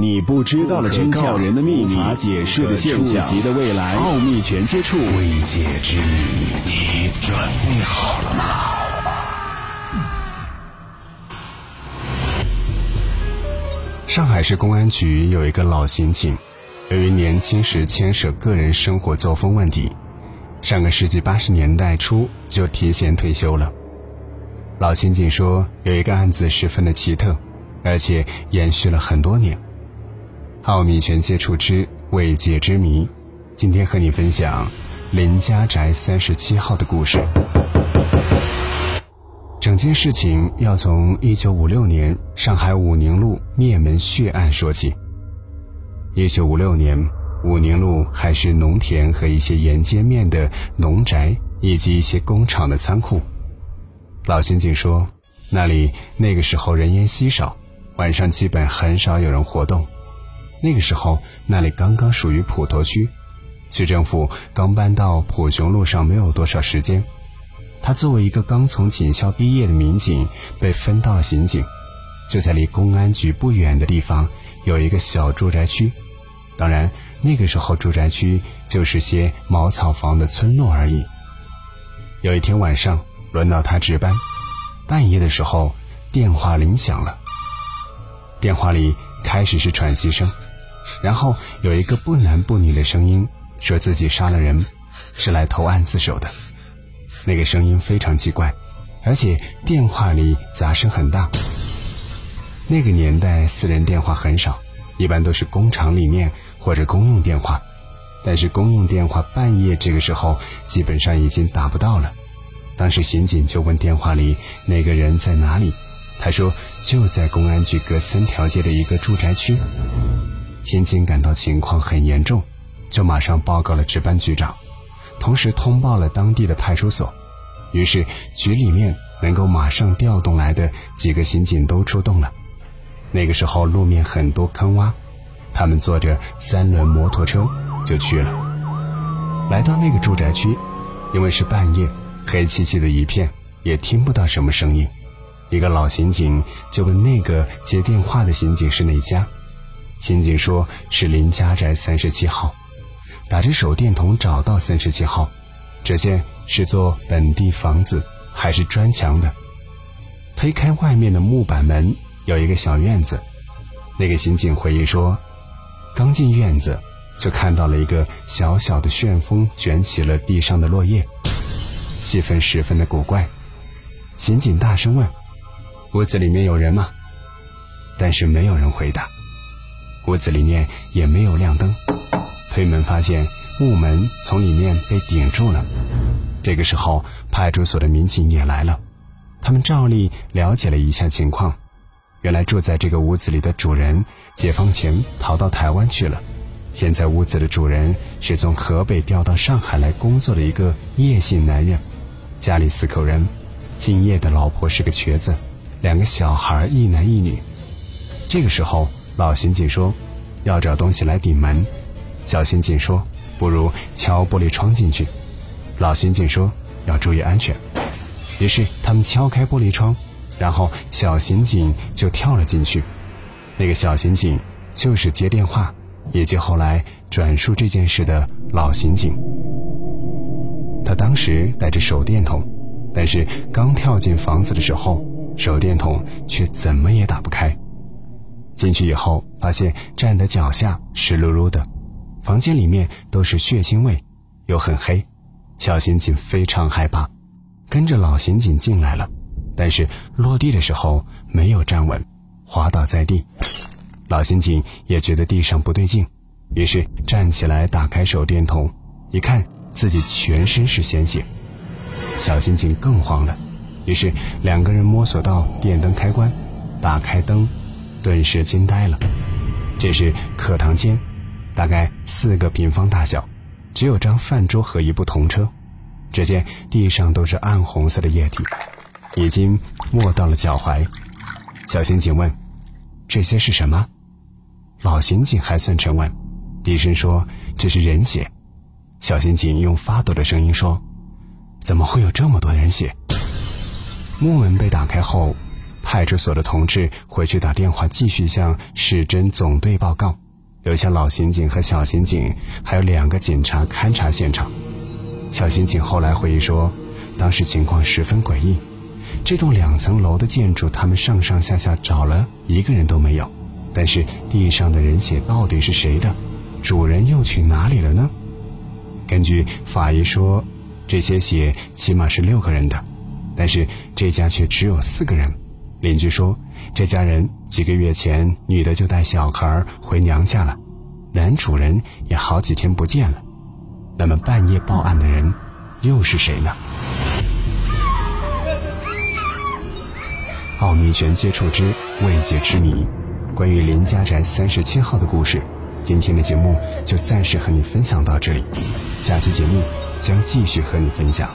你不知道的真相，人的秘密，无法解释的现象，触及的未来，奥秘全接触，未解之谜，你准备好了吗？上海市公安局有一个老刑警，由于年轻时牵涉个人生活作风问题，上个世纪八十年代初就提前退休了。老刑警说，有一个案子十分的奇特，而且延续了很多年。奥秘全接触之未解之谜，今天和你分享林家宅三十七号的故事。整件事情要从一九五六年上海武宁路灭门血案说起。一九五六年，武宁路还是农田和一些沿街面的农宅以及一些工厂的仓库。老刑警说，那里那个时候人烟稀少，晚上基本很少有人活动。那个时候，那里刚刚属于普陀区，区政府刚搬到普雄路上，没有多少时间。他作为一个刚从警校毕业的民警，被分到了刑警。就在离公安局不远的地方，有一个小住宅区。当然，那个时候住宅区就是些茅草房的村落而已。有一天晚上，轮到他值班，半夜的时候，电话铃响了。电话里开始是喘息声。然后有一个不男不女的声音，说自己杀了人，是来投案自首的。那个声音非常奇怪，而且电话里杂声很大。那个年代私人电话很少，一般都是工厂里面或者公用电话。但是公用电话半夜这个时候基本上已经打不到了。当时刑警就问电话里那个人在哪里，他说就在公安局隔三条街的一个住宅区。刑警感到情况很严重，就马上报告了值班局长，同时通报了当地的派出所。于是局里面能够马上调动来的几个刑警都出动了。那个时候路面很多坑洼，他们坐着三轮摩托车就去了。来到那个住宅区，因为是半夜，黑漆漆的一片，也听不到什么声音。一个老刑警就问那个接电话的刑警是哪家。刑警说是林家宅三十七号，打着手电筒找到三十七号，只见是座本地房子，还是砖墙的。推开外面的木板门，有一个小院子。那个刑警回忆说，刚进院子，就看到了一个小小的旋风卷起了地上的落叶，气氛十分的古怪。刑警大声问：“屋子里面有人吗？”但是没有人回答。屋子里面也没有亮灯，推门发现木门从里面被顶住了。这个时候，派出所的民警也来了，他们照例了解了一下情况。原来住在这个屋子里的主人，解放前逃到台湾去了。现在屋子的主人是从河北调到上海来工作的一个叶姓男人，家里四口人，姓叶的老婆是个瘸子，两个小孩一男一女。这个时候。老刑警说：“要找东西来顶门。”小刑警说：“不如敲玻璃窗进去。”老刑警说：“要注意安全。”于是他们敲开玻璃窗，然后小刑警就跳了进去。那个小刑警就是接电话以及后来转述这件事的老刑警。他当时带着手电筒，但是刚跳进房子的时候，手电筒却怎么也打不开。进去以后，发现站的脚下湿漉漉的，房间里面都是血腥味，又很黑，小刑警非常害怕，跟着老刑警进来了，但是落地的时候没有站稳，滑倒在地，老刑警也觉得地上不对劲，于是站起来打开手电筒，一看自己全身是鲜血，小刑警更慌了，于是两个人摸索到电灯开关，打开灯。顿时惊呆了，这是课堂间，大概四个平方大小，只有张饭桌和一部童车。只见地上都是暗红色的液体，已经没到了脚踝。小刑警问：“这些是什么？”老刑警还算沉稳，低声说：“这是人血。”小刑警用发抖的声音说：“怎么会有这么多人血？”木门被打开后。派出所的同志回去打电话继续向市侦总队报告，留下老刑警和小刑警，还有两个警察勘察现场。小刑警后来回忆说，当时情况十分诡异，这栋两层楼的建筑，他们上上下下找了一个人都没有，但是地上的人血到底是谁的？主人又去哪里了呢？根据法医说，这些血起码是六个人的，但是这家却只有四个人。邻居说，这家人几个月前女的就带小孩回娘家了，男主人也好几天不见了。那么半夜报案的人又是谁呢？奥秘全接触之未解之谜，关于林家宅三十七号的故事。今天的节目就暂时和你分享到这里，下期节目将继续和你分享。